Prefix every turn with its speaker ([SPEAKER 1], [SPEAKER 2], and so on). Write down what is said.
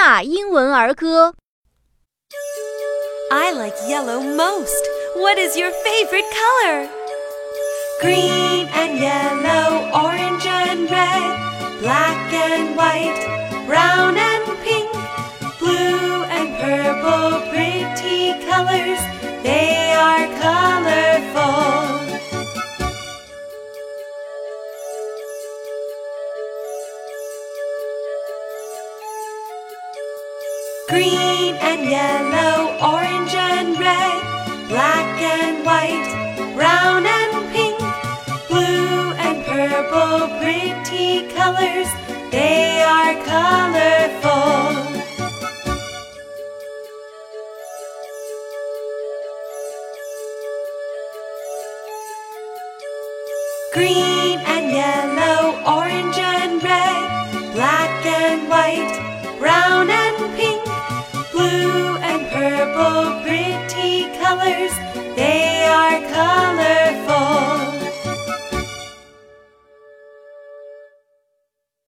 [SPEAKER 1] 娜英文儿歌。
[SPEAKER 2] I like yellow most. What is your favorite color?
[SPEAKER 3] Green and yellow, orange and red, black and white, brown and Green and yellow, orange and red, black and white, brown and pink, blue and purple, pretty colors. They are colorful. Green and yellow, orange and red, black and white, brown